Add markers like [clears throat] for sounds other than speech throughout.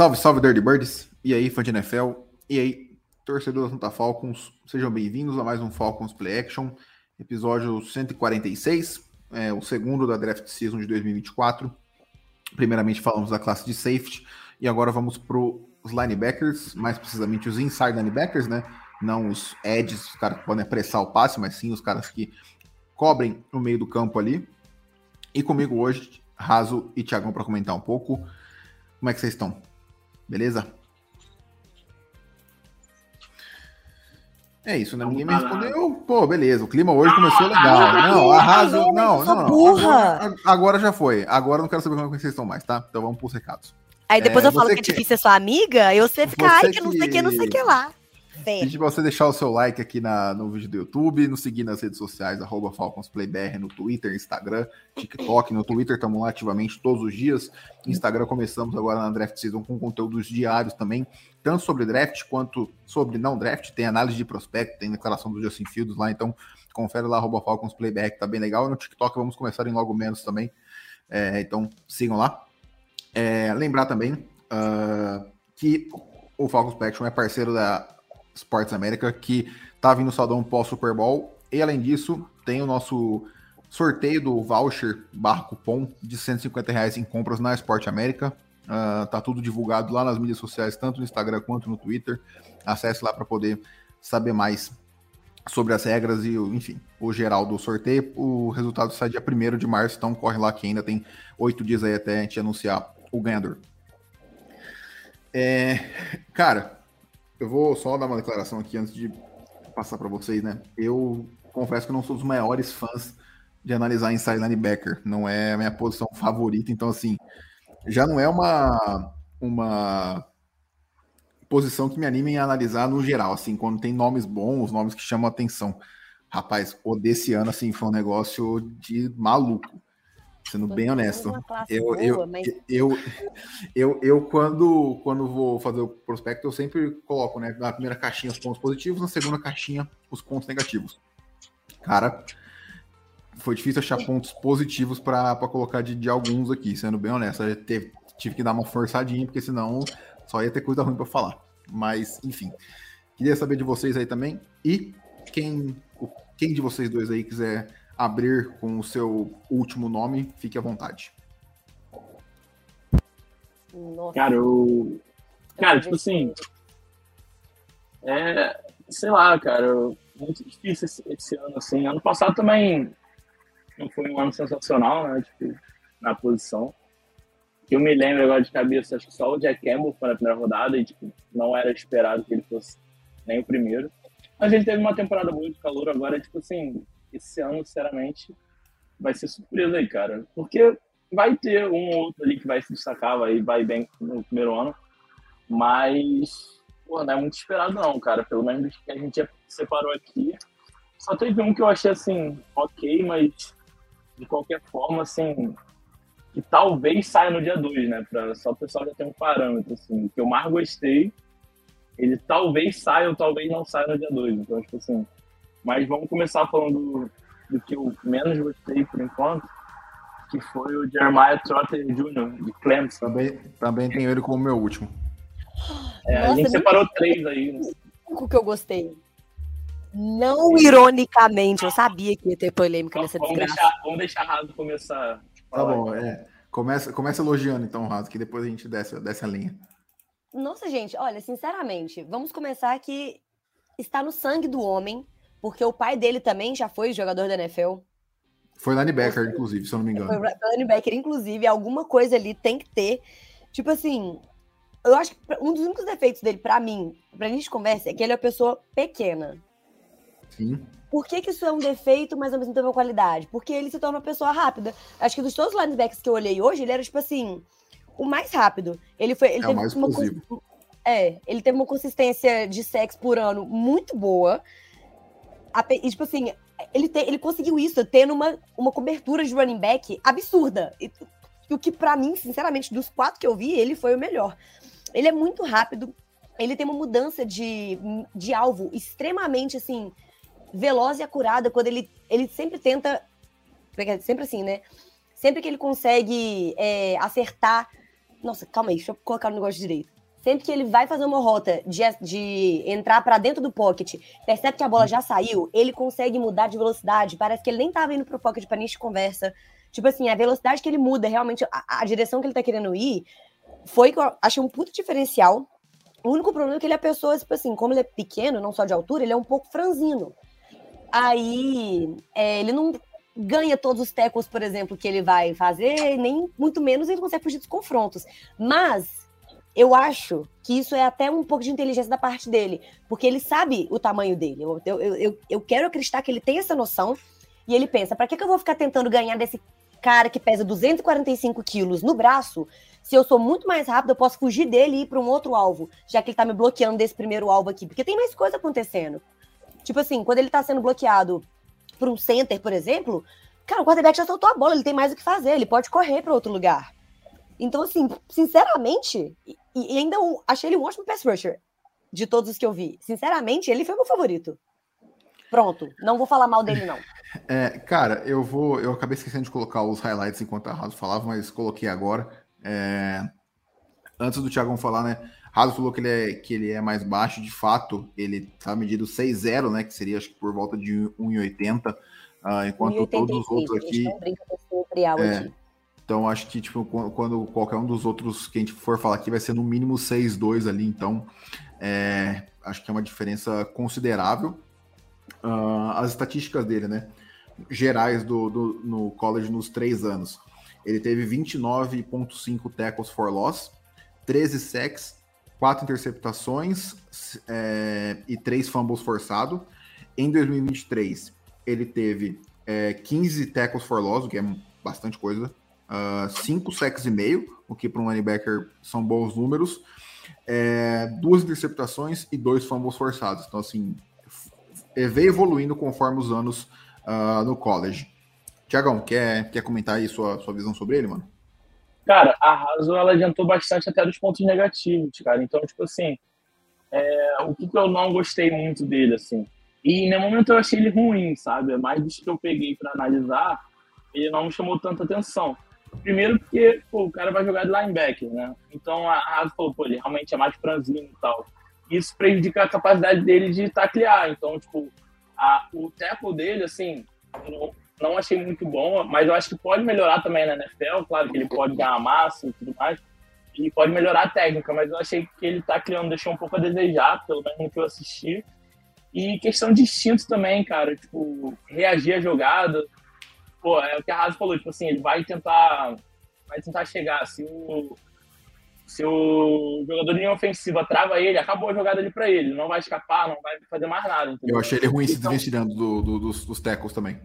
Salve, salve, Dirty Birds. E aí, fã de NFL. E aí, torcedor da Santa Falcons. Sejam bem-vindos a mais um Falcons Play Action. Episódio 146. É, o segundo da Draft Season de 2024. Primeiramente falamos da classe de safety. E agora vamos para os linebackers, mais precisamente os inside linebackers, né? Não os edges, os caras que podem apressar o passe, mas sim os caras que cobrem no meio do campo ali. E comigo hoje, Raso e Thiagão para comentar um pouco. Como é que vocês estão? Beleza? É isso, né? Ninguém me respondeu. Pô, beleza, o clima hoje começou legal. Não, arraso. Não, não, não. Agora já foi. Agora eu não quero saber como é vocês estão mais, tá? Então vamos pros recados. Aí depois é, eu falo que é difícil ser sua amiga, e você fica, você ai, que não sei o que, não sei o que lá. Pede pra você deixar o seu like aqui na, no vídeo do YouTube, nos seguir nas redes sociais, arroba FalconsPlayBR, no Twitter, Instagram, TikTok. No Twitter estamos lá ativamente todos os dias. Instagram começamos agora na Draft Season com conteúdos diários também, tanto sobre draft quanto sobre não draft. Tem análise de prospecto, tem declaração do Justin Fields lá, então confere lá, arroba FalconsPlayBR, que tá bem legal. E no TikTok vamos começar em logo menos também. É, então sigam lá. É, lembrar também uh, que o Falcons Passion é parceiro da Sports América, que tá vindo saldão pós Super Bowl. E além disso, tem o nosso sorteio do voucher barra cupom de 150 reais em compras na Sport América. Uh, tá tudo divulgado lá nas mídias sociais, tanto no Instagram quanto no Twitter. Acesse lá para poder saber mais sobre as regras e, enfim, o geral do sorteio. O resultado sai dia 1 de março, então corre lá que ainda tem oito dias aí até a gente anunciar o ganhador. É, cara, eu vou só dar uma declaração aqui antes de passar para vocês, né? Eu confesso que não sou dos maiores fãs de analisar inside linebacker, não é a minha posição favorita, então assim, já não é uma uma posição que me anime a analisar no geral, assim, quando tem nomes bons, nomes que chamam atenção. Rapaz, o desse ano assim foi um negócio de maluco. Sendo bem honesto. Eu, boa, eu, mas... eu, eu, eu, quando, quando vou fazer o prospecto, eu sempre coloco, né? Na primeira caixinha os pontos positivos, na segunda caixinha os pontos negativos. Cara, foi difícil achar pontos positivos para colocar de, de, alguns aqui, sendo bem honesto. Eu teve, tive que dar uma forçadinha, porque senão só ia ter coisa ruim para falar. Mas, enfim. Queria saber de vocês aí também. E quem, quem de vocês dois aí quiser abrir com o seu último nome, fique à vontade. Nossa. Cara, eu. Cara, tipo assim. É. Sei lá, cara. Muito difícil esse, esse, ano, assim. Ano passado também não foi um ano sensacional, né? Tipo, na posição. Que eu me lembro agora de cabeça, acho que só o Jack Campbell foi na primeira rodada e, tipo, não era esperado que ele fosse nem o primeiro. Mas ele teve uma temporada boa de calor agora, tipo assim, esse ano, sinceramente, vai ser surpresa aí, cara. Porque vai ter um ou outro ali que vai se destacar, vai, vai bem no primeiro ano. Mas, pô, não é muito esperado não, cara. Pelo menos que a gente separou aqui. Só teve um que eu achei, assim, ok, mas de qualquer forma, assim, que talvez saia no dia 2, né? Pra, só o pessoal já ter um parâmetro, assim. Que eu mais gostei, ele talvez saia ou talvez não saia no dia 2. Então, tipo assim, mas vamos começar falando do, que eu menos gostei por enquanto, que foi o Jeremiah Trotter Jr., de Clemson. Também, também tenho ele como meu último. É, Nossa, a gente separou três aí. Né? O que eu gostei. Não ironicamente, eu sabia que ia ter polêmica nessa vamos desgraça. Deixar, vamos deixar Raso começar. Tá bom, é. Começa, começa elogiando então, Raso, que depois a gente desce, desce a linha. Nossa, gente, olha, sinceramente, vamos começar que está no sangue do homem porque o pai dele também já foi jogador da NFL. Foi linebacker, inclusive, se eu não me engano. Foi linebacker, inclusive, alguma coisa ali tem que ter. Tipo assim, eu acho que um dos únicos defeitos dele, para mim, pra gente conversa, é que ele é uma pessoa pequena. Sim. Por que, que isso é um defeito, mas ao mesmo tempo é uma qualidade? Porque ele se torna uma pessoa rápida. Acho que dos todos os linebackers que eu olhei hoje, ele era, tipo assim, o mais rápido. Ele foi. Ele é o mais explosivo. É, ele teve uma consistência de sexo por ano muito boa. E, tipo assim, ele, te, ele conseguiu isso tendo uma, uma cobertura de running back absurda. E, o que, para mim, sinceramente, dos quatro que eu vi, ele foi o melhor. Ele é muito rápido, ele tem uma mudança de, de alvo extremamente, assim, veloz e acurada, quando ele, ele sempre tenta. Sempre assim, né? Sempre que ele consegue é, acertar. Nossa, calma aí, deixa eu colocar o negócio direito Sempre que ele vai fazer uma rota de, de entrar para dentro do pocket, percebe que a bola já saiu, ele consegue mudar de velocidade. Parece que ele nem tava indo pro pocket para de conversa. Tipo assim, a velocidade que ele muda, realmente, a, a, direção que ele tá querendo ir, foi que eu achei um puto diferencial. O único problema é que ele é pessoa, tipo assim, como ele é pequeno, não só de altura, ele é um pouco franzino. Aí, é, ele não ganha todos os tecos, por exemplo, que ele vai fazer, nem muito menos ele consegue fugir dos confrontos. Mas eu acho que isso é até um pouco de inteligência da parte dele, porque ele sabe o tamanho dele. Eu, eu, eu, eu quero acreditar que ele tem essa noção e ele pensa: para que, que eu vou ficar tentando ganhar desse cara que pesa 245 quilos no braço? Se eu sou muito mais rápido, eu posso fugir dele e ir para um outro alvo, já que ele tá me bloqueando desse primeiro alvo aqui, porque tem mais coisa acontecendo. Tipo assim, quando ele tá sendo bloqueado por um center, por exemplo, cara, o quarterback já soltou a bola, ele tem mais o que fazer, ele pode correr para outro lugar. Então, assim, sinceramente, e, e ainda um, achei ele um ótimo pass rusher de todos os que eu vi. Sinceramente, ele foi meu favorito. Pronto, não vou falar mal dele, não. [laughs] É, cara, eu vou. Eu acabei esquecendo de colocar os highlights enquanto a Raso falava, mas coloquei agora. É, antes do Thiagão falar, né? Raso falou que ele, é, que ele é mais baixo, de fato, ele tá medido 6,0, né? Que seria acho que por volta de 1,80. Uh, enquanto 1, todos os outros aqui. Não brinca com é, aqui. Então, acho que, tipo, quando qualquer um dos outros que a gente for falar aqui vai ser no mínimo 6-2 ali. Então, é, acho que é uma diferença considerável. Uh, as estatísticas dele, né? Gerais do, do, no college nos três anos. Ele teve 29,5 tackles for loss, 13 sacks, 4 interceptações é, e 3 fumbles forçados. Em 2023, ele teve é, 15 tackles for loss, o que é bastante coisa, 5 uh, sacks e meio, o que para um linebacker são bons números, é, duas interceptações e dois fumbles forçados. Então, assim, veio evoluindo conforme os anos uh, no college. Tiagão, quer, quer comentar aí sua, sua visão sobre ele, mano? Cara, a Raso, ela adiantou bastante até dos pontos negativos, cara. Então, tipo assim, é, o que, que eu não gostei muito dele, assim. E nenhum momento eu achei ele ruim, sabe? É mais dos que eu peguei para analisar, ele não me chamou tanta atenção. Primeiro porque pô, o cara vai jogar de linebacker, né? Então a Raso falou, pô, ele realmente é mais franzino e tal. Isso prejudica a capacidade dele de taclear. Então, tipo, a, o tackle dele, assim, não, não achei muito bom, mas eu acho que pode melhorar também na NFL. Claro que ele pode ganhar massa e tudo mais. E pode melhorar a técnica, mas eu achei que ele tá criando, deixou um pouco a desejar, pelo menos no que eu assisti. E questão de instinto também, cara, tipo, reagir à jogada pô, é o que a Raso falou, tipo assim, ele vai tentar, vai tentar chegar, se o, se o jogador de linha ofensiva trava ele, acabou a jogada ali para ele, não vai escapar, não vai fazer mais nada. Entendeu? Eu achei ele ruim então, se desvencilhando do, do, dos, dos tackles também.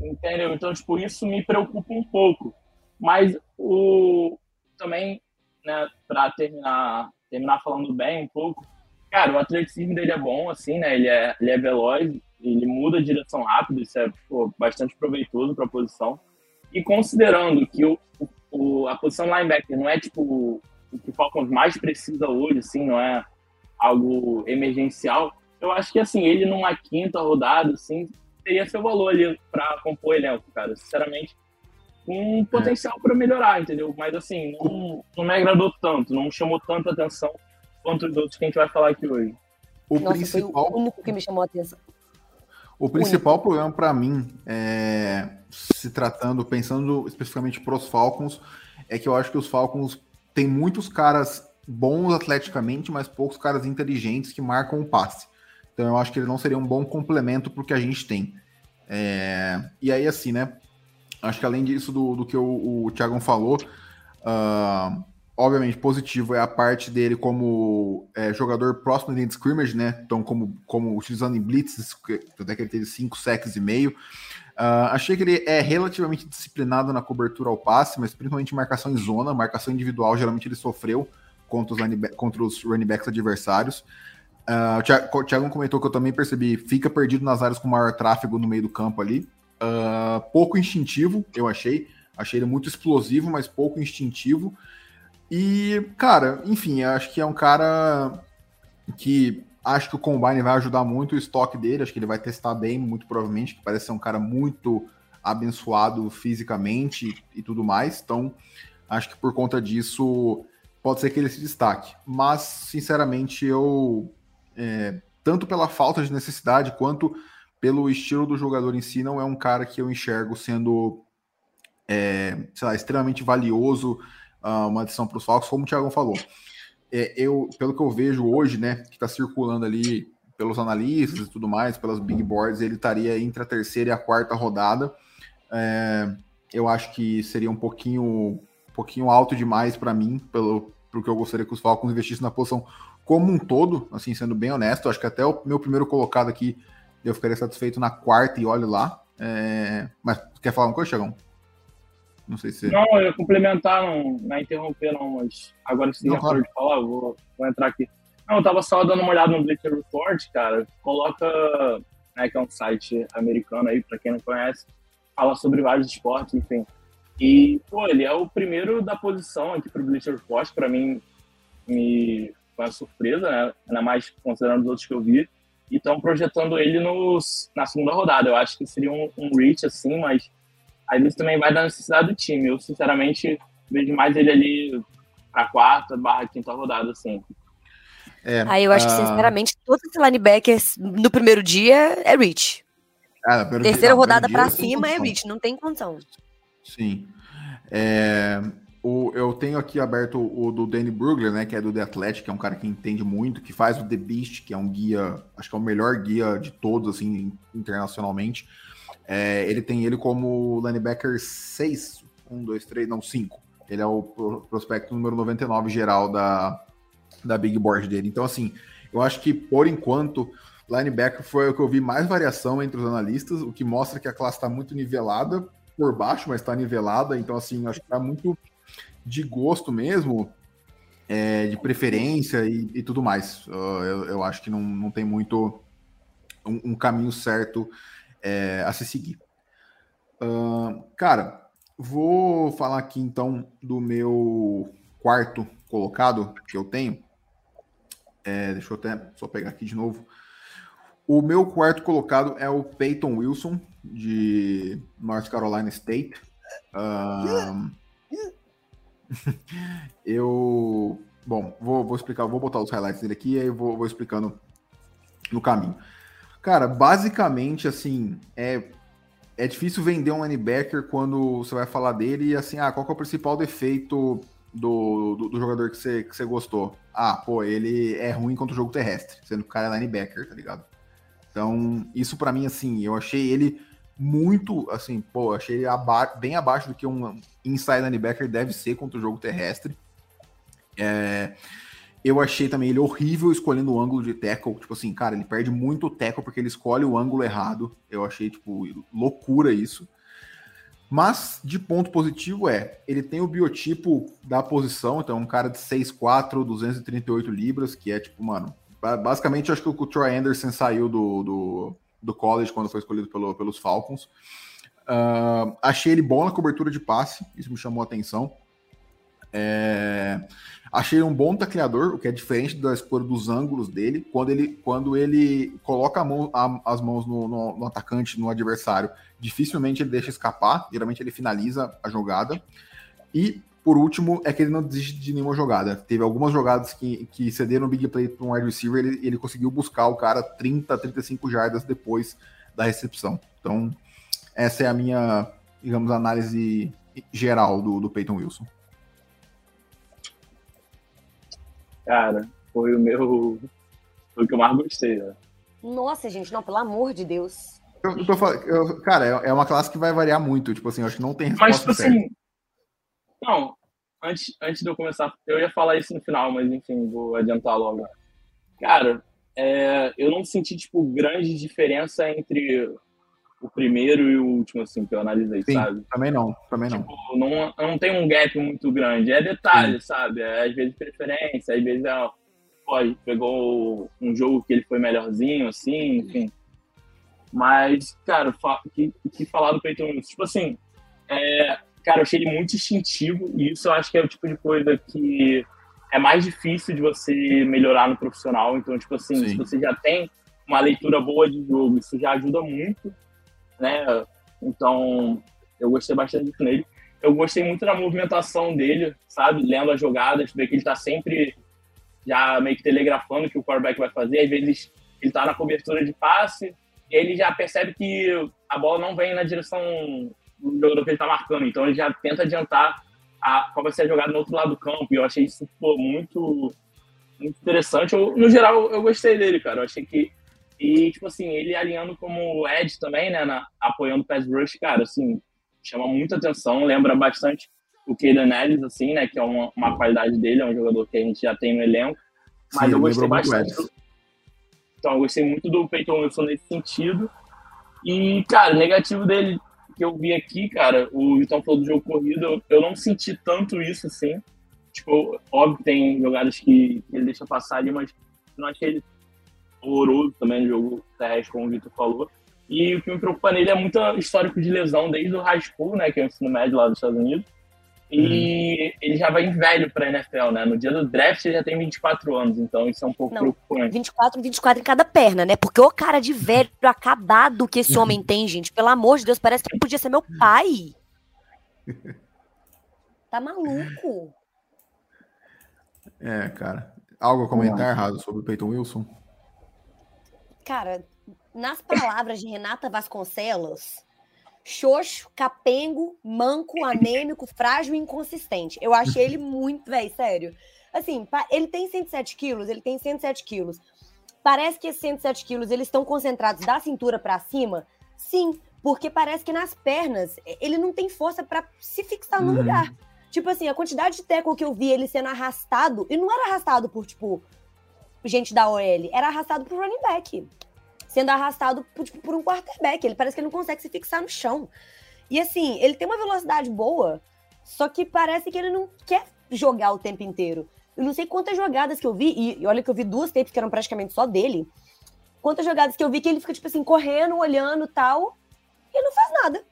Entendeu? Então, tipo, isso me preocupa um pouco. Mas o também, né, para terminar, terminar falando bem um pouco, cara, o atleticismo dele é bom, assim, né? Ele é, ele é veloz, ele muda a direção rápido, isso é pô, bastante proveitoso para a posição. E considerando que o, o, a posição linebacker não é tipo o que o Falcons mais precisa hoje, assim, não é algo emergencial, eu acho que assim, ele numa quinta rodada, assim, teria seu valor ali para compor elenco, cara. Sinceramente, com um potencial para melhorar, entendeu? Mas assim, não, não me agradou tanto, não me chamou tanta atenção quanto os outros que a gente vai falar aqui hoje. O Nossa, principal... foi o único que me chamou a atenção. O principal único. problema para mim, é, se tratando, pensando especificamente para os Falcons, é que eu acho que os Falcons têm muitos caras bons atleticamente, mas poucos caras inteligentes que marcam o passe. Então eu acho que ele não seria um bom complemento para o que a gente tem. É, e aí, assim, né? Acho que além disso, do, do que o, o Thiago falou, uh, obviamente, positivo é a parte dele como é, jogador próximo de scrimmage, né? Então, como, como utilizando em blitz, até que ele teve 5 sacks e meio. Uh, achei que ele é relativamente disciplinado na cobertura ao passe, mas principalmente marcação em zona, marcação individual, geralmente ele sofreu contra os, contra os running backs adversários. Uh, o Thiago comentou que eu também percebi, fica perdido nas áreas com maior tráfego no meio do campo ali. Uh, pouco instintivo, eu achei. Achei ele muito explosivo, mas pouco instintivo. E, cara, enfim, acho que é um cara que acho que o Combine vai ajudar muito o estoque dele. Acho que ele vai testar bem, muito provavelmente, que parece ser um cara muito abençoado fisicamente e tudo mais. Então, acho que por conta disso pode ser que ele se destaque. Mas, sinceramente, eu é, tanto pela falta de necessidade quanto pelo estilo do jogador em si, não é um cara que eu enxergo sendo, é, sei lá, extremamente valioso, uh, uma adição para os Falcons, como o Thiago falou. É, eu, pelo que eu vejo hoje, né, que está circulando ali pelos analistas e tudo mais, pelas big boards, ele estaria entre a terceira e a quarta rodada. É, eu acho que seria um pouquinho, um pouquinho alto demais para mim, pelo, pelo que eu gostaria que os Falcons investissem na posição como um todo, assim, sendo bem honesto, acho que até o meu primeiro colocado aqui eu ficaria satisfeito na quarta e olho lá. É... Mas quer falar uma coisa, Chagão? Não sei se. Não, eu ia complementar, não, não é interromper, não, mas agora se já claro. de falar, vou, vou entrar aqui. Não, eu tava só dando uma olhada no Bleacher Report, cara. Coloca, né, que é um site americano aí, pra quem não conhece, fala sobre vários esportes, enfim. E, pô, ele é o primeiro da posição aqui pro Bleacher Report, pra mim, me foi uma surpresa, né? Ainda mais considerando os outros que eu vi. E estão projetando ele nos, na segunda rodada. Eu acho que seria um, um reach, assim, mas às vezes também vai da necessidade do time. Eu, sinceramente, vejo mais ele ali a quarta barra quinta rodada, assim. É, Aí eu acho que, sinceramente, todos os linebackers no primeiro dia é reach. Ah, Terceira dia, rodada para cima é reach, não tem condição. Sim. É, o, eu tenho aqui aberto o, o do Danny Brugler, né, que é do The Athletic, que é um cara que entende muito, que faz o The Beast, que é um guia, acho que é o melhor guia de todos, assim, internacionalmente. É, ele tem ele como linebacker 6, 1, 2, 3, não, 5. Ele é o prospecto número 99 geral da, da Big Board dele. Então, assim, eu acho que, por enquanto, linebacker foi o que eu vi mais variação entre os analistas, o que mostra que a classe está muito nivelada por baixo, mas está nivelada. Então, assim, acho que está muito de gosto mesmo, é, de preferência e, e tudo mais. Uh, eu, eu, acho que não, não tem muito um, um caminho certo é, a se seguir. Uh, cara, vou falar aqui então do meu quarto colocado que eu tenho. É, deixa eu até só pegar aqui de novo. O meu quarto colocado é o Peyton Wilson, de North Carolina State. [laughs] Eu. Bom, vou, vou explicar, vou botar os highlights dele aqui e aí vou, vou explicando no caminho. Cara, basicamente, assim, é, é difícil vender um linebacker quando você vai falar dele e assim, ah, qual é o principal defeito do, do, do, jogador que você, que você gostou? Ah, pô, ele é ruim contra o jogo terrestre, sendo que o cara é linebacker, tá ligado? Então, isso para mim, assim, eu achei ele muito, assim, pô, achei aba bem abaixo do que um inside linebacker deve ser contra o jogo terrestre. É, eu achei também ele horrível escolhendo o ângulo de tackle. Tipo assim, cara, ele perde muito o tackle porque ele escolhe o ângulo errado. Eu achei, tipo, loucura isso. Mas, de ponto positivo é, ele tem o biotipo da posição, então um cara de 6'4", 238 libras, que é tipo, mano, basicamente acho que o Troy Anderson saiu do, do, do college quando foi escolhido pelo, pelos Falcons. Uh, achei ele bom na cobertura de passe, isso me chamou a atenção. É, achei um bom tacleador, o que é diferente da escolha dos ângulos dele. Quando ele, quando ele coloca mão, a, as mãos no, no, no, atacante, no adversário, dificilmente ele deixa escapar, geralmente ele finaliza a jogada. E, por último, é que ele não desiste de nenhuma jogada. Teve algumas jogadas que, que cederam big play para um wide receiver, ele, ele conseguiu buscar o cara 30, 35 jardas depois da recepção. Então, essa é a minha, digamos, análise geral do, do Peyton Wilson. Cara, foi o meu. Foi o que eu mais gostei, né? Nossa, gente, não, pelo amor de Deus. Eu, eu falando, eu, cara, é, é uma classe que vai variar muito. Tipo assim, eu acho que não tem resposta. Mas, tipo assim. Não, antes, antes de eu começar, eu ia falar isso no final, mas enfim, vou adiantar logo. Cara, é, eu não senti, tipo, grande diferença entre o primeiro e o último, assim, que eu analisei, Sim, sabe? também não, também não. Tipo, não, não tem um gap muito grande. É detalhe, sabe? É, às vezes preferência, às vezes é, pode, pegou um jogo que ele foi melhorzinho, assim, enfim. Mas, cara, o que, que falar do Peyton Wilson? Tipo assim, é, cara, eu achei ele muito instintivo e isso eu acho que é o tipo de coisa que é mais difícil de você melhorar no profissional. Então, tipo assim, Sim. se você já tem uma leitura boa de jogo, isso já ajuda muito, né? Então, eu gostei bastante disso nele. Eu gostei muito da movimentação dele, sabe? Lendo as jogadas, ver que ele tá sempre já meio que telegrafando o que o quarterback vai fazer. Às vezes ele tá na cobertura de passe, e ele já percebe que a bola não vem na direção do jogador que ele tá marcando. Então ele já tenta adiantar a, qual vai ser a jogada no outro lado do campo. E eu achei isso pô, muito, muito interessante. Eu, no geral, eu gostei dele, cara. Eu achei que. E, tipo assim, ele alinhando como Ed também, né? Na, apoiando o pass rush, cara, assim, chama muita atenção. Lembra bastante o Kaden Ellis, assim, né? Que é uma, uma qualidade dele, é um jogador que a gente já tem no elenco. Mas Sim, eu gostei bastante. Então, eu gostei muito do Peyton Wilson nesse sentido. E, cara, negativo dele que eu vi aqui, cara, o Vitão falou do jogo corrido, eu, eu não senti tanto isso, assim. Tipo, óbvio que tem jogadas que, que ele deixa passar ali, mas não achei ele horroroso também no jogo terrestre, como o Vitor falou. E o que me preocupa nele é muito histórico de lesão desde o high school, né, que é o ensino médio lá dos Estados Unidos. E ele já vai velho pra NFL, né? No dia do draft ele já tem 24 anos, então isso é um pouco Não. preocupante. 24, 24 em cada perna, né? Porque o cara de velho acabado que esse homem tem, gente. Pelo amor de Deus, parece que ele podia ser meu pai. Tá maluco? É, cara. Algo a comentar errado sobre o Peyton Wilson? Cara, nas palavras de Renata Vasconcelos, xoxo, capengo, manco, anêmico, frágil e inconsistente. Eu achei ele muito, velho, sério. Assim, ele tem 107 quilos, ele tem 107 quilos. Parece que esses 107 quilos, eles estão concentrados da cintura pra cima? Sim, porque parece que nas pernas, ele não tem força pra se fixar no Uhum. lugar. Tipo assim, a quantidade de tackle que eu vi ele sendo arrastado, e não era arrastado por, tipo, gente da OL, era arrastado por running back sendo arrastado por, tipo, por um quarterback. Ele parece que ele não consegue se fixar no chão. E assim, ele tem uma velocidade boa, só que parece que ele não quer jogar o tempo inteiro. Eu não sei quantas jogadas que eu vi, e- e olha que eu vi duas tapes que eram praticamente só dele. Quantas jogadas que eu vi que ele fica, tipo assim, correndo, olhando tal, e não faz nada.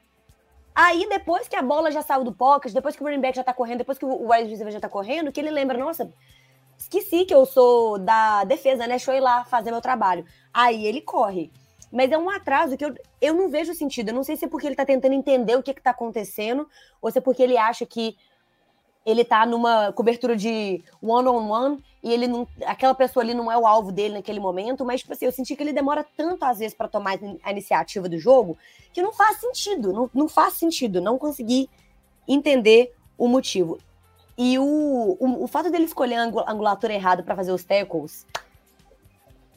Aí, depois que a bola já saiu do pocket, depois que o running back já tá correndo, depois que o wide receiver já tá correndo, que ele lembra, nossa, esqueci que eu sou da defesa, né? Deixa eu ir lá fazer meu trabalho. Aí ele corre. Mas é um atraso que eu, eu não vejo sentido. Eu não sei se é porque ele tá tentando entender o que que tá acontecendo, ou se é porque ele acha que ele tá numa cobertura de one-on-one e ele não. Aquela pessoa ali não é o alvo dele naquele momento, mas, tipo assim, eu senti que ele demora tanto, às vezes, para tomar a iniciativa do jogo, que não faz sentido. Não, não faz sentido. Não consegui entender o motivo. E o, o, o fato dele escolher a angu- angulatura errada para fazer os tackles.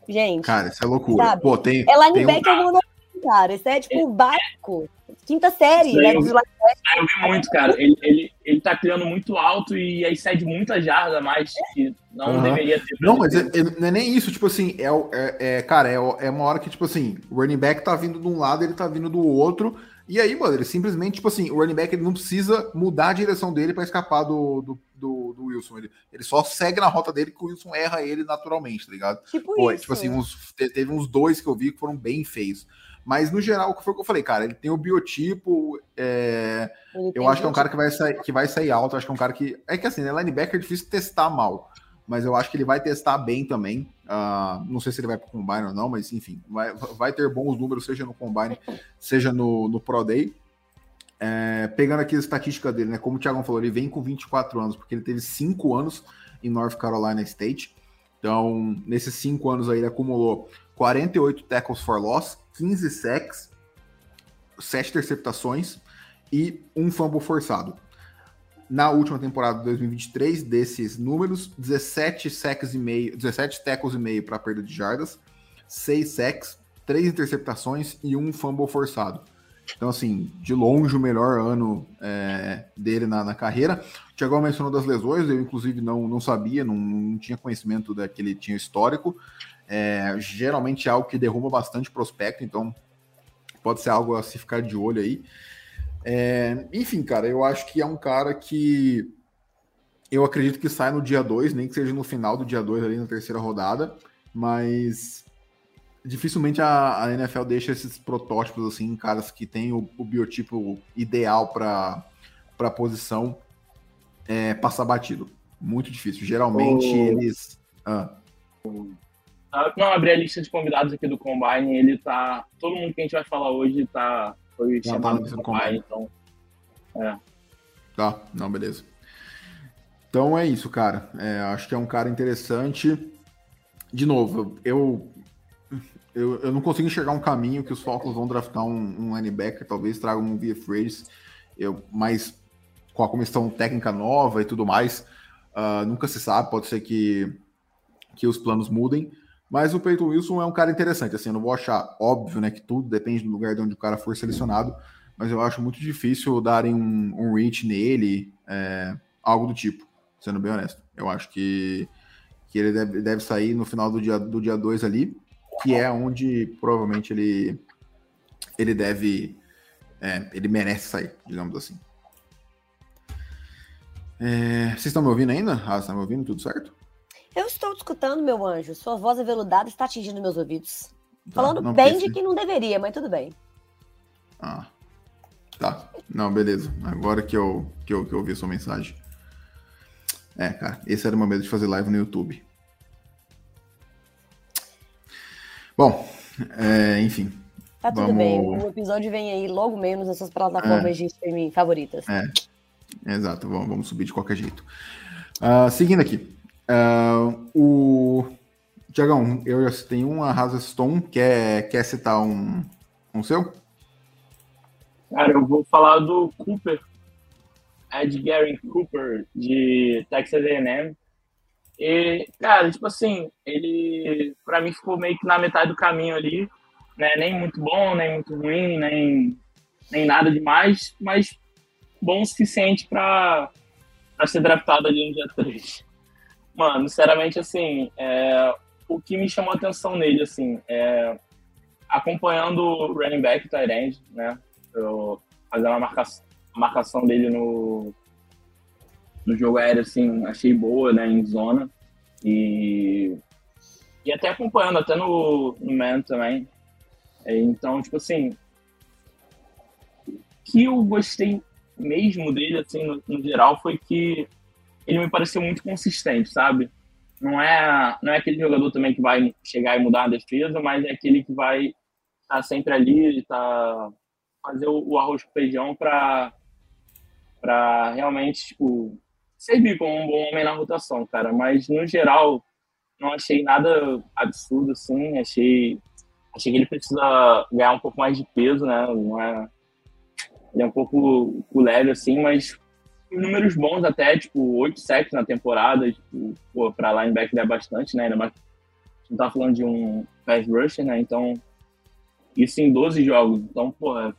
Gente, Cara, isso é loucura. Sabe? Pô, tem. é um- linebacker um... cara. Isso é tipo básico. Quinta série, né? eu vi. Ah, eu vi muito, cara. Ele, ele, ele tá criando muito alto e aí cede muita jarda a mais que não Aham. deveria ter. Não, mas é- é- não é nem isso, tipo assim, é, o- é, é, cara, é, é uma hora que, tipo assim, o running back tá vindo de um lado, ele tá vindo do outro, e aí, mano, ele simplesmente, tipo assim, o running back ele não precisa mudar a direção dele pra escapar do, do, do, do Wilson, ele, ele só segue na rota dele que o Wilson erra ele naturalmente, tá ligado? Tipo Pô, isso. tipo assim, uns, te- teve uns dois que eu vi que foram bem feios. Mas no geral, o que foi o que eu falei, cara, ele tem o biotipo, é, eu acho que é um cara que vai sair, que vai sair alto. Acho que é um cara que. É que assim, né? Linebacker é difícil testar mal. Mas eu acho que ele vai testar bem também. Ah, não sei se ele vai pro Combine ou não, mas enfim, vai, vai ter bons números, seja no Combine, seja no, no Pro Day. É, pegando aqui a estatística dele, né? Como o Thiago falou, ele vem com 24 anos, porque ele teve 5 anos em North Carolina State. Então, nesses 5 anos aí, ele acumulou 48 tackles for loss, 15 sacks, 7 interceptações e um fumble forçado. Na última temporada de 2023, desses números, 17 sacks e meio, 17 tackles e meio para perda de jardas, 6 sacks, 3 interceptações e um fumble forçado. Então, assim, de longe o melhor ano é, dele na, na carreira. O Thiago mencionou das lesões, eu inclusive não, não sabia, não, não tinha conhecimento da que ele tinha histórico. É, geralmente é algo que derruba bastante prospecto, então pode ser algo a se ficar de olho aí. É, enfim, cara, eu acho que é um cara que eu acredito que sai no dia 2, nem que seja no final do dia 2, ali na terceira rodada, mas dificilmente a, a, NFL deixa esses protótipos, assim, caras que têm o, o biotipo ideal para a posição é, passar batido. Muito difícil. Geralmente oh. eles. Ah. Não, abrir a lista de convidados aqui do Combine, ele tá. Todo mundo que a gente vai falar hoje tá. Foi Já tá chamado tá Combine, Combine, então. É. Tá, não, beleza. Então é isso, cara. É, acho que é um cara interessante. De novo, eu, eu, eu não consigo enxergar um caminho que os Falcons vão draftar um, um linebacker, talvez tragam um VF eu, mas com a comissão técnica nova e tudo mais, uh, nunca se sabe, pode ser que, que os planos mudem. Mas o Peyton Wilson é um cara interessante. Assim, eu não vou achar óbvio, né, que tudo depende do lugar de onde o cara for selecionado, mas eu acho muito difícil darem um, um reach nele, é, algo do tipo, sendo bem honesto. Eu acho que, que ele deve, deve sair no final do dia do dia 2 ali, que é onde provavelmente ele ele deve é, ele merece sair, digamos assim. É, vocês estão me ouvindo ainda? Ah, está me ouvindo? Tudo certo? Eu estou escutando, meu anjo. Sua voz aveludada está atingindo meus ouvidos. Tá, Falando bem de quem não deveria, mas tudo bem. Ah, tá. Não, beleza. Agora que eu, que eu, que eu vi a sua mensagem. É, cara, esse era o meu medo de fazer live no YouTube. Bom, é, enfim. Tá tudo vamos... bem. O episódio vem aí logo menos nas suas plataformas é. de streaming favoritas. É, exato. Vamos, vamos subir de qualquer jeito. Uh, seguindo aqui. Uh, o Tiagão, eu já tenho um, a Stone. Quer, quer citar um, um seu? Cara, eu vou falar do Cooper. Ed Gary Cooper, de Texas A&M. E, cara, tipo assim, ele pra mim ficou meio que na metade do caminho ali, né? Nem muito bom, nem muito ruim, nem, nem nada demais, mas bom o suficiente pra, pra ser draftado ali no dia 3. Mano, sinceramente, assim, é, o que me chamou a atenção nele, assim, é acompanhando o running back Tyrande, né? Eu fazendo a marcação, marcação dele no, no jogo aéreo, assim, achei boa, né, em zona. E, e até acompanhando, até no, no Man também. Então, tipo assim, que eu gostei mesmo dele, assim, no, no geral, foi que ele me pareceu muito consistente, sabe? Não é, não é aquele jogador também que vai chegar e mudar a defesa, mas é aquele que vai estar tá sempre ali tá fazer o, o arroz com feijão para realmente tipo servir como um bom homem na rotação, cara. Mas no geral não achei nada absurdo assim. Achei achei que ele precisa ganhar um pouco mais de peso, né? Não é ele é um pouco leve assim, mas números bons até, tipo, 8 sacks na temporada, tipo, pô, pra linebacker é bastante, né? Ainda mais gente tá falando de um pass rusher, né? Então, isso em 12 jogos. Então, pô, é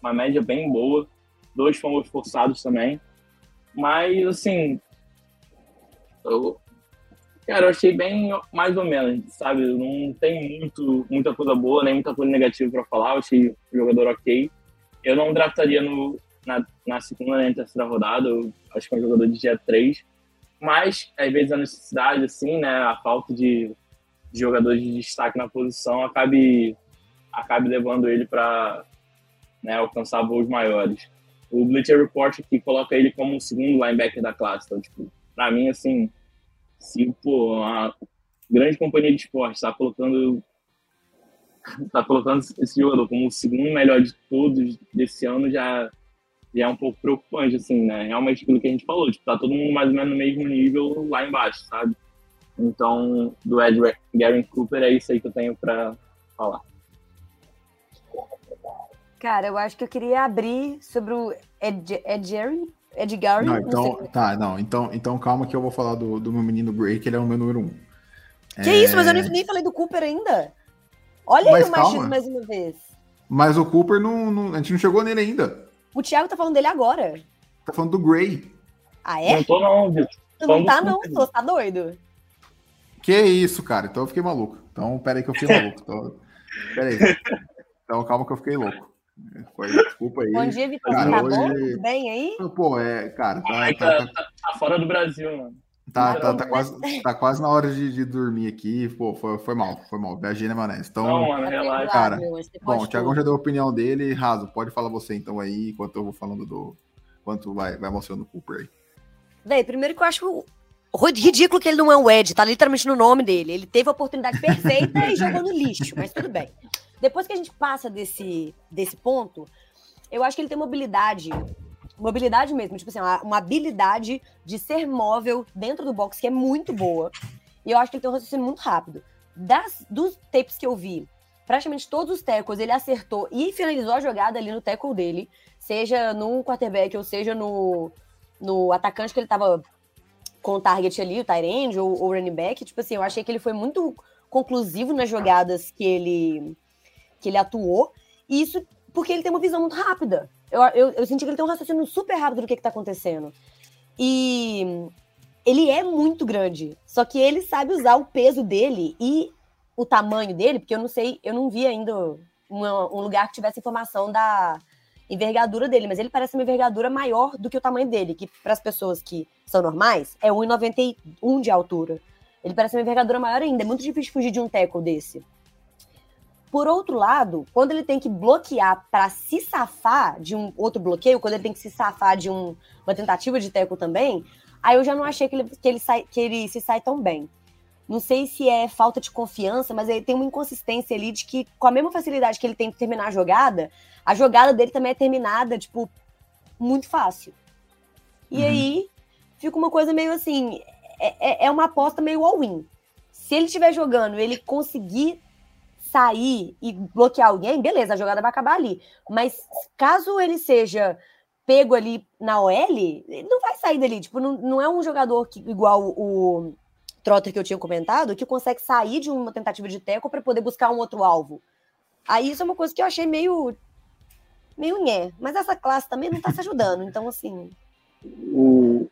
uma média bem boa. Dois fomos forçados também. Mas, assim, eu, cara, eu achei bem mais ou menos, sabe? Não tem muito, muita coisa boa, nem muita coisa negativa para falar. Eu achei o jogador ok. Eu não draftaria no, na, na segunda nem terceira rodada, acho que é um jogador de dia 3. Mas, às vezes, a necessidade, assim, né, a falta de, de jogadores de destaque na posição acabe, acabe levando ele para né, alcançar voos maiores. O Bleacher Report aqui coloca ele como o segundo linebacker da classe. Então, tipo, pra mim, assim, se pô, uma grande companhia de esporte está colocando tá colocando esse jogador como o segundo melhor de todos desse ano já e é um pouco preocupante, assim, né? Realmente aquilo que a gente falou, tipo, tá todo mundo mais ou menos no mesmo nível lá embaixo, sabe? Então, do Ed Gary Cooper, é isso aí que eu tenho para falar. Cara, eu acho que eu queria abrir sobre o Ed, Ed Jerry, Ed Gary. Não, então, não tá, não, então, então calma que eu vou falar do, do meu menino Gray, que ele é o meu número um. Que é... isso, mas eu nem, nem, falei do Cooper ainda. Olha mas aí o machismo mais uma vez. Mas o Cooper, não, não, a gente não chegou nele ainda. O Thiago tá falando dele agora. Tá falando do Gray. Ah, é? Não tô não, Vitor. Não tá não, você tá doido. Que isso, cara. Então eu fiquei maluco. Então, peraí que eu fiquei maluco. Então, peraí. Então calma que eu fiquei louco. Foi, desculpa aí. Bom dia, Vitor. Cara, Tá hoje- bom? Tudo bem aí? Pô, é, cara, tá, Ai, tá, tá, tá- tá fora do Brasil, mano. Tá, tá, tá quase, tá quase na hora de, de dormir aqui. Pô, foi, foi mal, foi mal. Viajei, né, Mané? Então, Não, mano, relaxa. Cara, bom, o Thiagão já deu a opinião dele. Raso, pode falar você então aí, enquanto eu vou falando do. Enquanto vai, vai mostrando o Cooper aí. Véi, primeiro que eu acho ridículo que ele não é um Ed, tá literalmente no nome dele. Ele teve a oportunidade perfeita e jogou no lixo, mas tudo bem. Depois que a gente passa desse, desse ponto, eu acho que ele tem mobilidade, mobilidade mesmo, tipo assim, uma, uma habilidade de ser móvel dentro do box que é muito boa. E eu acho que ele tem um raciocínio muito rápido. Das, dos tapes que eu vi, praticamente todos os tackles ele acertou e finalizou a jogada ali no tackle dele, seja no quarterback ou seja no, no atacante que ele tava com o target ali, o tight ou o running back, tipo assim, eu achei que ele foi muito conclusivo nas jogadas que ele que ele atuou, e isso porque ele tem uma visão muito rápida. Eu, eu, eu senti que ele tem um raciocínio super rápido do que, que tá acontecendo. E ele é muito grande, só que ele sabe usar o peso dele e o tamanho dele, porque eu não sei, eu não vi ainda um lugar que tivesse informação da envergadura dele, mas ele parece uma envergadura maior do que o tamanho dele, que para as pessoas que são normais é 1,91 de altura. Ele parece uma envergadura maior ainda, é muito difícil fugir de um tackle desse. Por outro lado, quando ele tem que bloquear para se safar de um outro bloqueio, quando ele tem que se safar de um- uma tentativa de tackle também, aí eu já não achei que ele, que ele, sai- que ele se sai tão bem. Não sei se é falta de confiança, mas ele tem uma inconsistência ali de que, com a mesma facilidade que ele tem de terminar a jogada, a jogada dele também é terminada, tipo, muito fácil. E Uhum. aí fica uma coisa meio assim: é, é- é uma aposta meio all-in. Se ele estiver jogando ele conseguir sair e bloquear alguém, beleza, a jogada vai acabar ali. Mas caso ele seja pego ali na OL, ele não vai sair dali. Tipo, não, não é um jogador que, igual o Trotter que eu tinha comentado, que consegue sair de uma tentativa de teco para poder buscar um outro alvo. Aí isso é uma coisa que eu achei meio. meio nhé. Mas essa classe também não tá se ajudando. Então, assim. O...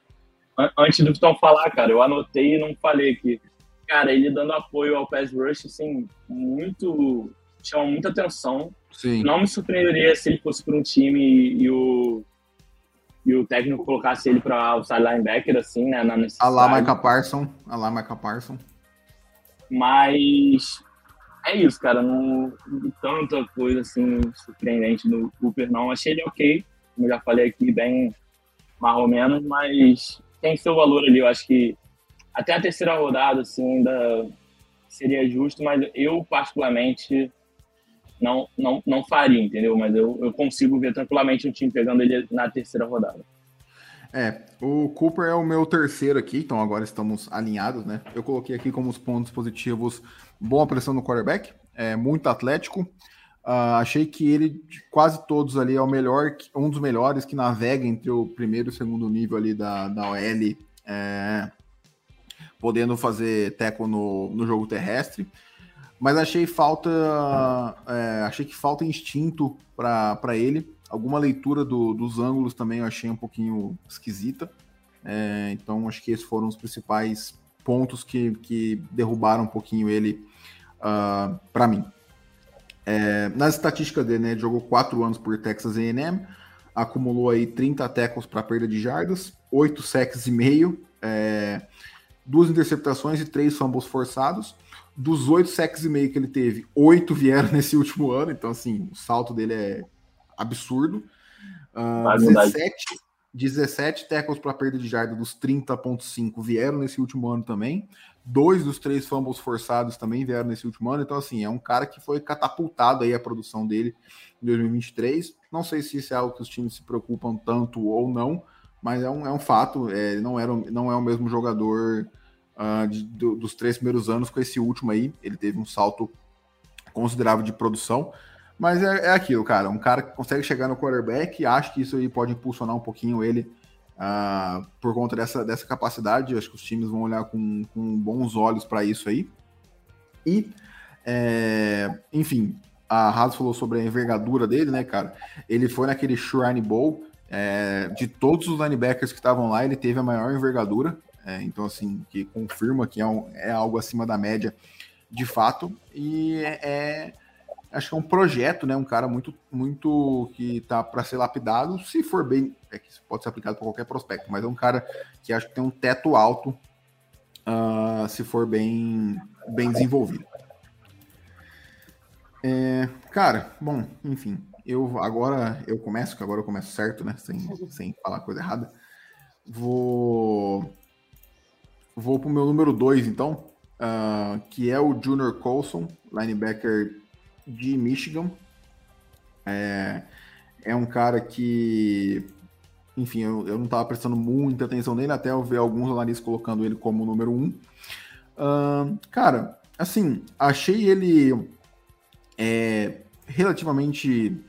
an- Antes do Vitão falar, cara, eu anotei e não falei aqui. Cara, ele dando apoio ao pass rush, assim, muito. chama muita atenção. Sim. Não me surpreenderia se ele fosse para um time e, e o. E o técnico colocasse ele para o side linebacker, assim, né? Na A lá Micah Parson. A lá Micah Parson. Mas é isso, cara. Não vi tanta coisa assim surpreendente do Cooper, não. Achei ele ok, como eu já falei aqui, bem mais ou menos, mas tem seu valor ali. Eu acho que até a terceira rodada, assim, ainda seria justo, mas eu, particularmente, não, não, não faria, entendeu? Mas eu, eu consigo ver tranquilamente o time pegando ele na terceira rodada. É, o Cooper é o meu terceiro aqui, então agora estamos alinhados, né? Eu coloquei aqui como os pontos positivos boa pressão no quarterback, é muito atlético. Ah, achei que ele, de quase todos ali, é o melhor, um dos melhores que navega entre o primeiro e o segundo nível ali da, da OL, é, podendo fazer teco no, no jogo terrestre. Mas achei falta, é, achei que falta instinto para ele. Alguma leitura do- dos ângulos também eu achei um pouquinho esquisita. É, então acho que esses foram os principais pontos que, que derrubaram um pouquinho ele para mim. É, nas estatísticas dele, né, ele jogou quatro anos por Texas A&M, acumulou aí 30 tackles para perda de jardas, 8 sacks e meio, é, duas interceptações e três fumbles forçados. Dos oito sacks e meio que ele teve, oito vieram [laughs] nesse último ano, então assim, o salto dele é absurdo. Mudar. 17, 17 tackles para perda de jarda dos 30.5 vieram nesse último ano também. Dois dos três fumbles forçados também vieram nesse último ano. Então, assim, é um cara que foi catapultado aí a produção dele em 2023. Não sei se isso é algo que os times se preocupam tanto ou não, mas é um, é um fato. É, ele não, era, não é o mesmo jogador ah, de- do- dos três primeiros anos com esse último aí. Ele teve um salto considerável de produção. Mas é, é aquilo, cara. Um cara que consegue chegar no quarterback, acho que isso aí pode impulsionar um pouquinho ele ah, por conta dessa, dessa capacidade. Acho que os times vão olhar com, com bons olhos para isso aí. E, é, enfim, a Haas falou sobre a envergadura dele, né, cara? Ele foi naquele Shrine Bowl. é, de todos os linebackers que estavam lá, ele teve a maior envergadura. É, então, assim, que confirma que é, um- é algo acima da média de fato. E é, acho que é um projeto, né? Um cara muito, muito que tá para ser lapidado, se for bem, é que pode ser aplicado para qualquer prospecto, mas é um cara que acho que tem um teto alto, uh, se for bem, bem desenvolvido. É, cara, bom, enfim, eu agora eu começo, que agora eu começo certo, né? Sem, sem falar coisa errada. Vou vou pro meu número 2, então, uh, que é o Junior Colson, linebacker de Michigan. É, é um cara que, enfim, eu, eu não estava prestando muita atenção nele até eu ver alguns analistas colocando ele como número um. Uh, cara, assim, achei ele é, relativamente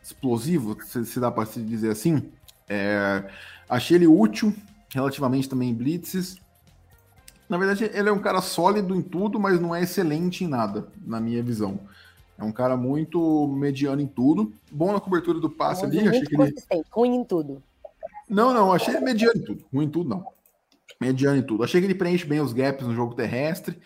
explosivo, se, se dá para se dizer assim. É, achei ele útil, relativamente também em blitzes. Na verdade, ele é um cara sólido em tudo, mas não é excelente em nada, na minha visão. É um cara muito mediano em tudo. Bom na cobertura do passe ali. Achei que ele... ruim em tudo. Não, não, achei ele mediano em tudo. Ruim em tudo, não. Mediano em tudo. Achei que ele preenche bem os gaps no jogo terrestre.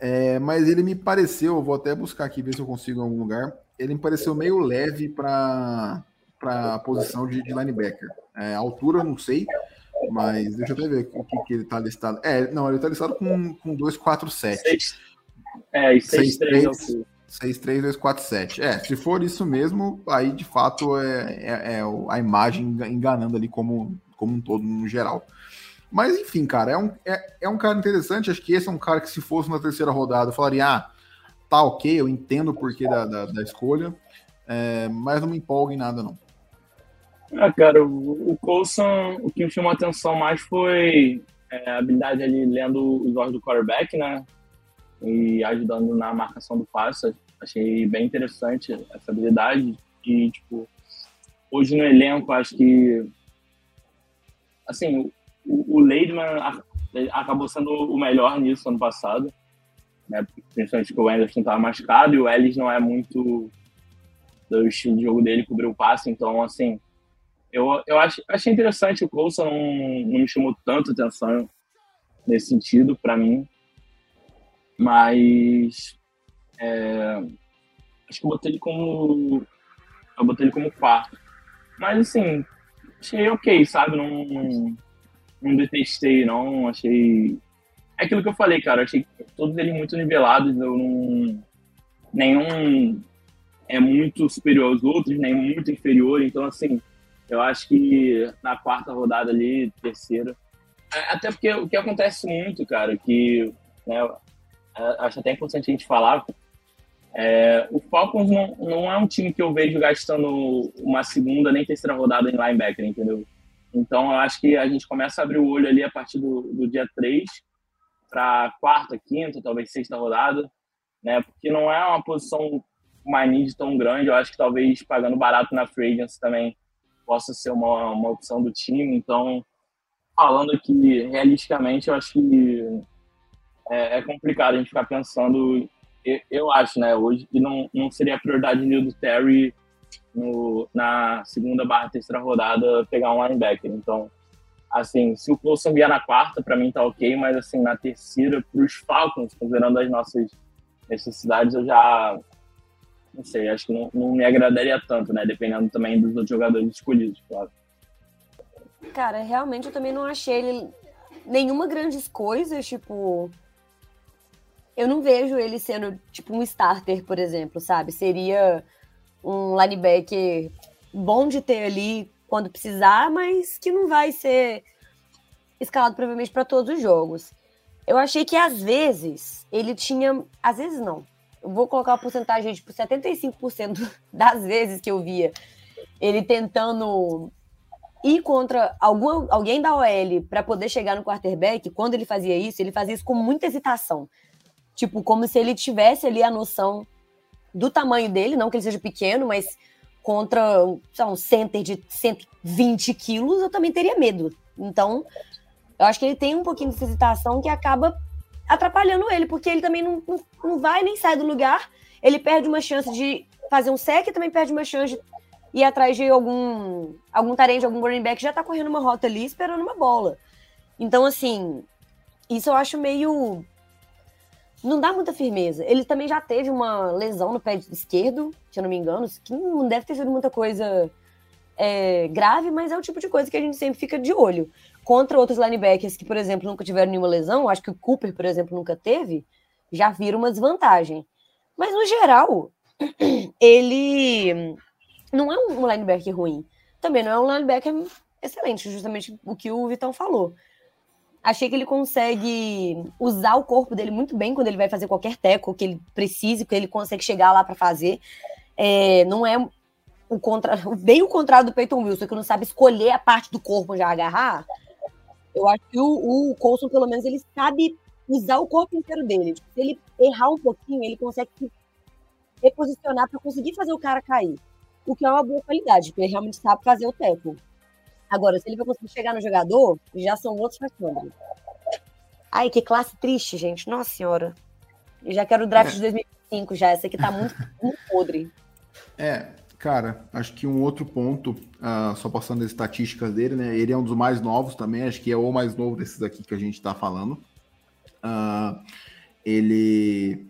É, mas ele me pareceu, vou até buscar aqui, ver se eu consigo em algum lugar. Ele me pareceu meio leve para a posição de, de linebacker. É, altura, não sei, mas deixa eu até ver o que, que ele está listado. É, não, ele está listado com, com 247. É, e 6-3 63247. É, se for isso mesmo, aí de fato é, é, é, a imagem enganando ali como, como um todo, no geral. Mas enfim, cara, é um, é, é um cara interessante. Acho que esse é um cara que, se fosse na terceira rodada, eu falaria: ah, tá ok, eu entendo o porquê da, da, da escolha, é, mas não me empolga em nada, não. Ah, cara, o, Coulson, o que me chamou a atenção mais foi é, a habilidade ali lendo os olhos do quarterback, né? e ajudando na marcação do passe. Achei bem interessante essa habilidade. E, tipo, hoje no elenco, acho que. Assim, o, o Leidman acabou sendo o melhor nisso ano passado. Né? Principalmente que o Anderson estava machucado e o Ellis não é muito do estilo de jogo dele cobrir o passe. Então, assim, eu, eu acho, achei interessante. O Coulson não, não me chamou tanto atenção nesse sentido, para mim. Mas é, acho que eu botei ele como. Eu botei ele como quarto. Mas assim, achei ok, sabe? Não, não detestei, não. Achei. É aquilo que eu falei, cara. Achei todos eles muito nivelados. Eu não. Nenhum é muito superior aos outros, nem muito inferior. Então, assim, eu acho que na quarta rodada ali, terceira. Até porque o que acontece muito, cara, que né, é, acho até importante a gente falar. É, o Falcons não, não é um time que eu vejo gastando uma segunda nem terceira rodada em linebacker, entendeu? Então eu acho que a gente começa a abrir o olho ali a partir do, do dia 3 para quarta, quinta, talvez sexta rodada, né? Porque não é uma posição uma need tão grande. Eu acho que talvez pagando barato na free agency também possa ser uma, uma opção do time. Então, falando aqui realisticamente, eu acho que é, é, complicado a gente ficar pensando, eu, eu, acho, né, hoje, que não, não seria a prioridade do Terry no, na segunda barra terceira rodada pegar um linebacker. Então, assim, se o Coulson vier na quarta, para mim tá ok, mas assim, na terceira, para os Falcons, considerando as nossas necessidades, eu já não sei, acho que não, não me agradaria tanto, né? Dependendo também dos outros jogadores escolhidos, claro. Cara, realmente eu também não achei ele nenhuma grandes coisas, tipo, eu não vejo ele sendo tipo um starter, por exemplo, sabe? Seria um linebacker bom de ter ali quando precisar, mas que não vai ser escalado provavelmente para todos os jogos. Eu achei que às vezes ele tinha, às vezes não. Eu vou colocar uma porcentagem tipo 75% [laughs] das vezes que eu via ele tentando ir contra algum, alguém da OL para poder chegar no quarterback, quando ele fazia isso, ele fazia isso com muita hesitação. Tipo, como se ele tivesse ali a noção do tamanho dele, não que ele seja pequeno, mas contra um center de 120 quilos, eu também teria medo. Então, eu acho que ele tem um pouquinho de hesitação que acaba atrapalhando ele, porque ele também não, não, não vai nem sai do lugar, ele perde uma chance de fazer um sec também perde uma chance de ir atrás de algum algum tarente, algum running back já tá correndo uma rota ali esperando uma bola. Então, assim, isso eu acho meio não dá muita firmeza. Ele também já teve uma lesão no pé esquerdo, se eu não me engano, que não deve ter sido muita coisa é, grave, mas é o tipo de coisa que a gente sempre fica de olho. Contra outros linebackers que, por exemplo, nunca tiveram nenhuma lesão, acho que o Cooper, por exemplo, nunca teve, já vira uma desvantagem. Mas, no geral, [clears throat] ele não é um linebacker ruim. Também não é um linebacker excelente, justamente o que o Vitão falou. Achei que ele consegue usar o corpo dele muito bem quando ele vai fazer qualquer teco que ele precise, que ele consegue chegar lá para fazer. É, não é o contra, bem o contrário do Peyton Wilson, que não sabe escolher a parte do corpo já agarrar. Eu acho que o, o Coulson, pelo menos, ele sabe usar o corpo inteiro dele. Tipo, se ele errar um pouquinho, ele consegue se reposicionar para conseguir fazer o cara cair. O que é uma boa qualidade, porque ele realmente sabe fazer o teco. Agora, se ele vai conseguir chegar no jogador, já são outros fatores. Ai, que classe triste, gente. Nossa senhora. Eu já quero o draft é. de 2005 já. Essa aqui tá muito, muito podre. É, cara, acho que um outro ponto, uh, só passando as estatísticas dele, né? Ele é um dos mais novos também, acho que é o mais novo desses aqui que a gente tá falando. Uh, ele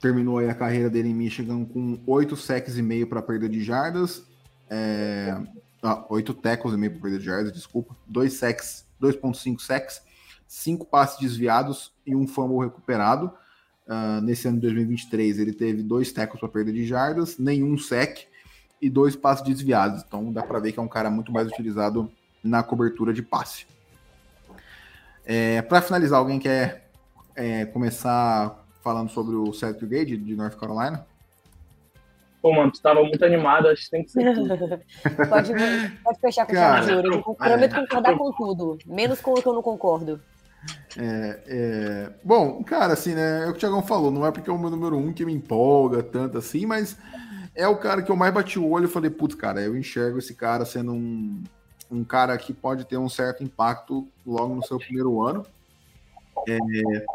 terminou a carreira dele em Michigan com 8 sacks e meio para perda de jardas. É, ah, 8 tackles e meio para perda de jardas, desculpa. 2 sacks, 2.5 sacks, 5 passes desviados e um fumble recuperado. Uh, nesse ano de 2023 ele teve 2 tackles para perda de jardas, nenhum sack e dois passes desviados. Então dá para ver que é um cara muito mais utilizado na cobertura de passe. É, para finalizar, alguém quer é, começar falando sobre o Cedric Gage de North Carolina? Pô, mano, tu tava muito animado, acho que tem que ser [laughs] pode, pode fechar com chave de ouro. Eu prometo é. concordar com tudo, menos com o que eu não concordo. É, é... Bom, cara, assim, né? É o que o Thiagão falou, não é porque é o meu número um que me empolga tanto assim, mas é o cara que eu mais bati o olho e falei, putz, cara, eu enxergo esse cara sendo um, um cara que pode ter um certo impacto logo no seu primeiro ano. É,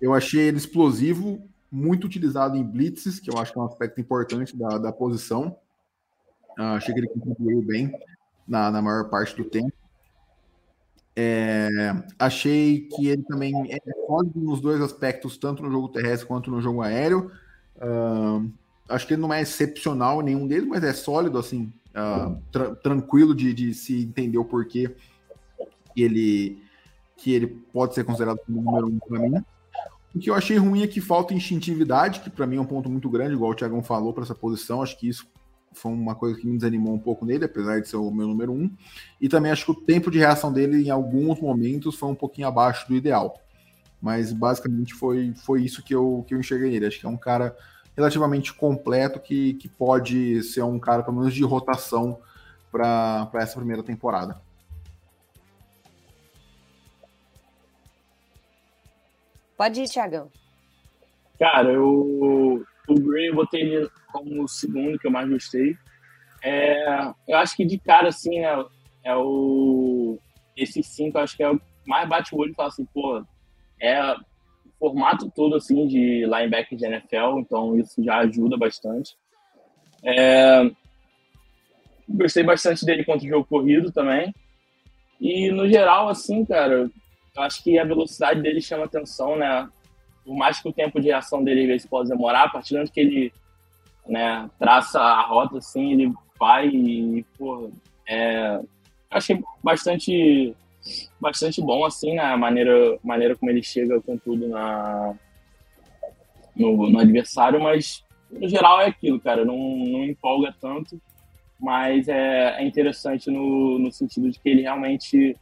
eu achei ele explosivo, muito utilizado em blitzes, que eu acho que é um aspecto importante da, da posição. Uh, achei que ele contribuiu bem na, na maior parte do tempo. É, achei que ele também é sólido nos dois aspectos, tanto no jogo terrestre quanto no jogo aéreo. Uh, acho que ele não é excepcional em nenhum deles, mas é sólido, assim, uh, tra tranquilo de, de, se entender o porquê ele, que ele pode ser considerado como número um para mim. O que eu achei ruim é que falta instintividade, que para mim é um ponto muito grande, igual o Thiagão falou para essa posição. Acho que isso foi uma coisa que me desanimou um pouco nele, apesar de ser o meu número um. E também acho que o tempo de reação dele, em alguns momentos, foi um pouquinho abaixo do ideal. Mas basicamente foi, foi isso que eu, que eu enxerguei nele. Acho que é um cara relativamente completo que, que pode ser um cara, pelo menos, de rotação para essa primeira temporada. Pode ir, Thiagão. Cara, eu, o Green eu botei ele como o segundo que eu mais gostei. É, eu acho que de cara, assim, né, é o. Esse cinco, acho que é o mais bate o olho e fala assim, pô, é formato todo, assim, de linebacker de NFL, então isso já ajuda bastante. É, gostei bastante dele contra o jogo corrido também. E, no geral, assim, cara, acho que a velocidade dele chama atenção, né? Por mais que o tempo de reação dele vezes possa demorar, a partir do momento que ele né, traça a rota, assim, ele vai e, pô, é, achei bastante, bastante bom, assim, né, a maneira, maneira como ele chega com tudo na, no, no adversário, mas no geral é aquilo, cara, não, não empolga tanto, mas é, é interessante no, no sentido de que ele realmente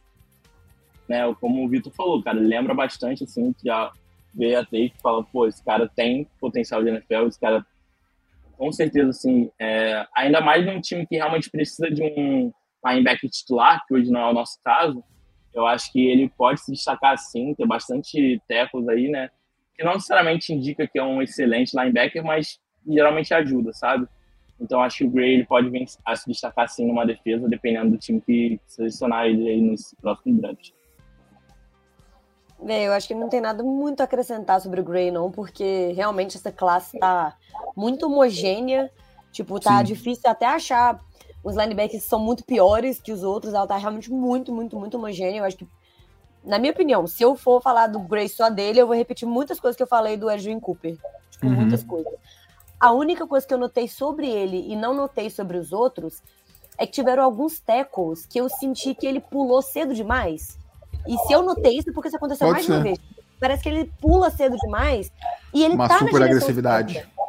né? Como o Vitor falou, cara, lembra bastante, assim, que já veio a ter e fala, pô, esse cara tem potencial de NFL, esse cara, com certeza, assim, é, ainda mais num time que realmente precisa de um linebacker titular, que hoje não é o nosso caso, eu acho que ele pode se destacar, sim, ter bastante tackles aí, né? Que não necessariamente indica que é um excelente linebacker, mas geralmente ajuda, sabe? Então acho que o Gray ele pode vir a se destacar sim numa defesa, dependendo do time que selecionar ele aí no próximo draft. É, eu acho que não tem nada muito a acrescentar sobre o Gray, não, porque realmente essa classe tá muito homogênea. Tipo, tá Sim. difícil até achar os linebackers são muito piores que os outros. Ela tá realmente muito, muito, muito homogênea. Eu acho que na minha opinião, se eu for falar do Gray só dele, eu vou repetir muitas coisas que eu falei do Edwin Cooper. Tipo, Uhum. muitas coisas. A única coisa que eu notei sobre ele e não notei sobre os outros é que tiveram alguns tackles que eu senti que ele pulou cedo demais. E se eu notei isso, é porque isso aconteceu Pode mais de uma ser. vez. Parece que ele pula cedo demais e ele Uma tá super agressividade. certa.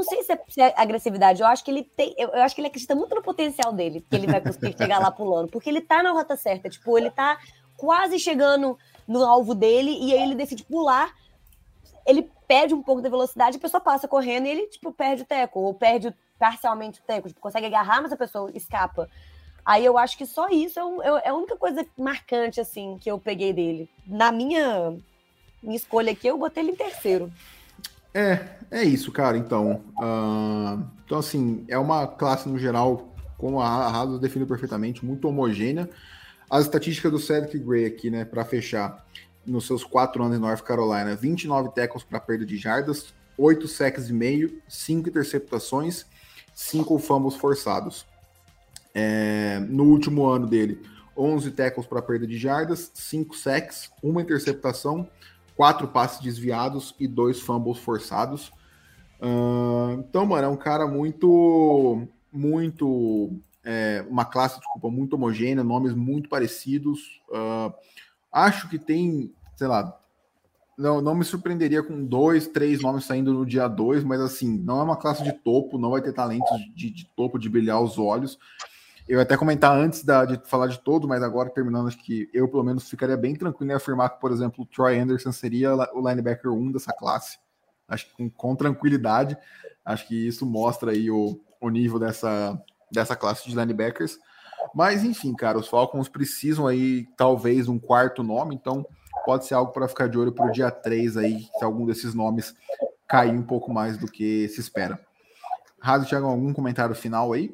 Não sei se é, se é agressividade, eu acho que ele tem. Eu, eu acho que ele acredita muito no potencial dele, que ele vai conseguir chegar lá pulando. Porque ele tá na rota certa. Tipo, ele tá quase chegando no alvo dele e aí ele decide pular. Ele perde um pouco da velocidade, a pessoa passa correndo e ele, tipo, perde o teco, ou perde parcialmente o teco, tipo, consegue agarrar, mas a pessoa escapa. Aí eu acho que só isso é, um- é a única coisa marcante, assim, que eu peguei dele. Na minha, minha escolha aqui, eu botei ele em terceiro. É, é isso, cara. Então, ah, então assim, é uma classe no geral, como a Haas definiu perfeitamente, muito homogênea. As estatísticas do Cedric Gray aqui, né, para fechar, nos seus quatro anos em North Carolina, 29 tackles para perda de jardas, 8 sacks e meio, 5 interceptações, 5 fumbles forçados. É, no último ano dele, 11 tackles para perda de jardas, 5 sacks, uma interceptação, quatro passes desviados e dois fumbles forçados. Ah, então, mano, é um cara muito, muito, é, uma classe, desculpa, muito homogênea, nomes muito parecidos. Ah, acho que tem, sei lá, não, não me surpreenderia com dois, três nomes saindo no dia dois, mas assim, não é uma classe de topo, não vai ter talentos de, de topo, de brilhar os olhos. Eu ia até comentar antes da- de falar de todo, mas agora terminando, acho que eu pelo menos ficaria bem tranquilo em afirmar que, por exemplo, o Troy Anderson seria o linebacker 1 dessa classe. Acho que com, com tranquilidade. Acho que isso mostra aí o, o nível dessa, dessa classe de linebackers. Mas enfim, cara, os Falcons precisam aí, talvez, um quarto nome, então pode ser algo para ficar de olho para o dia 3 aí, se algum desses nomes cair um pouco mais do que se espera. Raso, Thiago, algum comentário final aí?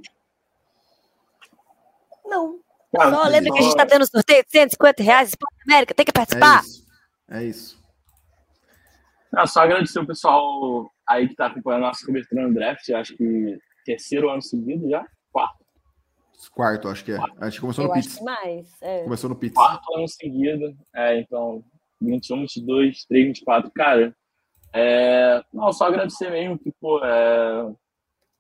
Não. Cara, Só lembra que a gente tá tendo sorteio de 150 reais, Esporte América, tem que É participar. isso. É isso. Não, só agradecer o pessoal aí que tá acompanhando a nossa cobertura no draft. Acho que terceiro ano seguido já, quarto, Quarto, acho que é. Acho que começou Eu no Pits. mais. é. Começou no Pits. quarto ano seguido. É, então, 21, 22, 23, 24. Cara, é, não, só agradecer mesmo que, pô, é, a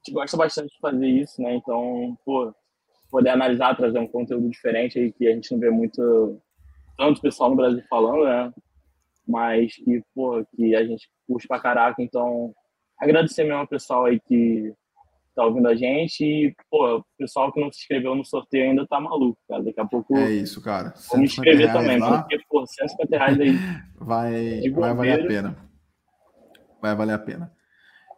gente gosta bastante de fazer isso, né? Então, pô, poder analisar, trazer um conteúdo diferente aí que a gente não vê muito, tanto pessoal no Brasil falando, né? Mas que, pô, que a gente curte pra caraca. Então, agradecer mesmo ao pessoal aí que tá ouvindo a gente e, pô, o pessoal que não se inscreveu no sorteio ainda tá maluco, cara. Daqui a pouco É isso, cara. vou me 150 inscrever também, lá, porque, pô, 150 reais aí. [laughs] vai, vai valer a pena. Vai valer a pena.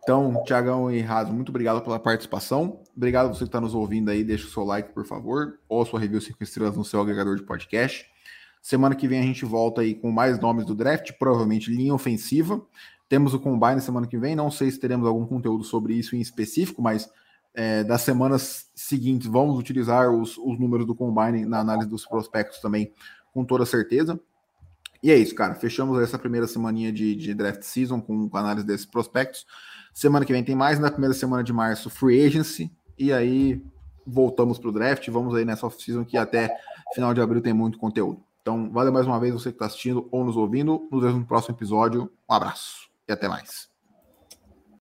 Então, Tiagão e Raso, muito obrigado pela participação. Obrigado a você que está nos ouvindo aí. Deixa o seu like, por favor. Ou a sua review 5 estrelas no seu agregador de podcast. Semana que vem a gente volta aí com mais nomes do draft, provavelmente linha ofensiva. Temos o Combine semana que vem. Não sei se teremos algum conteúdo sobre isso em específico, mas é, das semanas seguintes vamos utilizar os, os números do Combine na análise dos prospectos também, com toda certeza. E é isso, cara. Fechamos essa primeira semaninha de, de draft season com, com análise desses prospectos. Semana que vem tem mais, na primeira semana de março, free agency. E aí voltamos para o draft. Vamos aí nessa off-season que até final de abril tem muito conteúdo. Então, valeu mais uma vez você que está assistindo ou nos ouvindo. Nos vemos no próximo episódio. Um abraço e até mais.